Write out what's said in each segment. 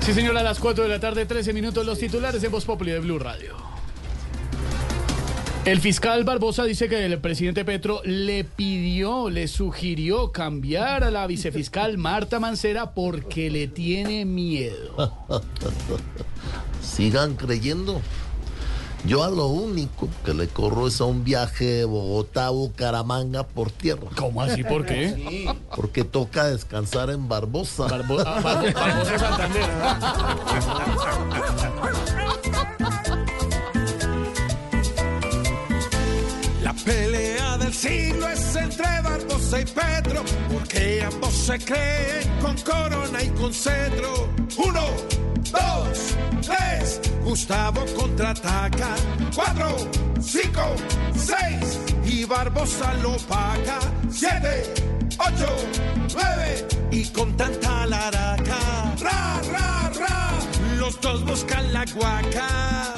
Sí, señora, a las 4 de la tarde, 13 minutos, los titulares en Voz Populi de Blue Radio. El fiscal Barbosa dice que el presidente Petro le pidió, le sugirió cambiar a la vicefiscal Marta Mancera porque le tiene miedo. Sigan creyendo. Yo a lo único que le corro es a un viaje de Bogotá a Bucaramanga por tierra. ¿Cómo así? ¿Por qué? Porque toca descansar en Barbosa. Barbo- ah, Bar- Barbosa Santander. La pelea del siglo es entre Barbosa y Petro, porque ambos se creen con corona y con cetro. Uno, dos, tres, Gustavo contraataca. Cuatro, cinco, seis, y Barbosa lo paga. Siete, ocho, nueve, y con tanta laraca. Ra, ra, ra, los dos buscan la guaca.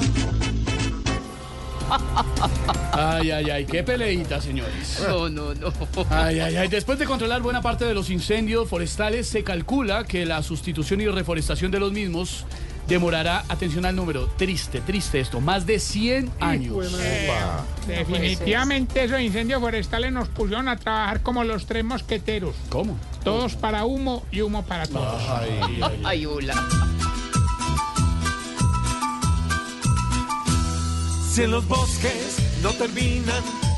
Ay, ay, ay, qué peleita, señores. No, no, no. Ay, ay, ay. Después de controlar buena parte de los incendios forestales, se calcula que la sustitución y reforestación de los mismos demorará, atención al número, triste, triste esto, más de 100 años. Definitivamente esos incendios forestales nos pusieron a trabajar como los tres mosqueteros. ¿Cómo? Todos para humo y humo para todos. Ay, hola. Si en los bosques no terminan.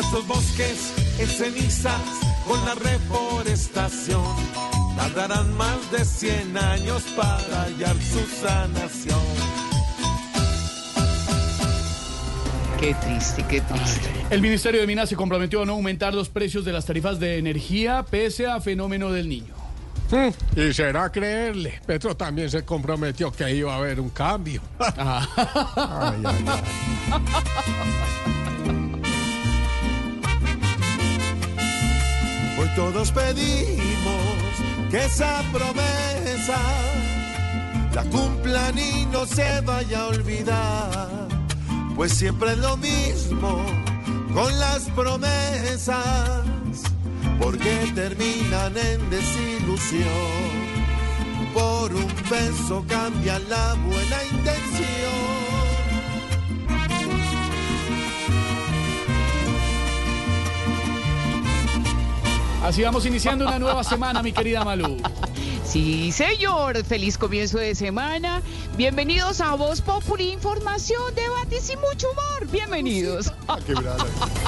Nuestros bosques en cenizas con la reforestación. Tardarán más de 100 años para hallar su sanación. Qué triste, qué triste. El Ministerio de Minas se comprometió a no aumentar los precios de las tarifas de energía pese a fenómeno del niño. Y será creerle. Petro también se comprometió que iba a haber un cambio. Ay, ay, ay. todos pedimos que esa promesa la cumplan y no se vaya a olvidar. Pues siempre es lo mismo con las promesas, porque terminan en desilusión. Por un beso cambia la buena intención. Así vamos iniciando una nueva semana, mi querida Malú. Sí, señor. Feliz comienzo de semana. Bienvenidos a Voz Populi, información, debates y mucho humor. Bienvenidos.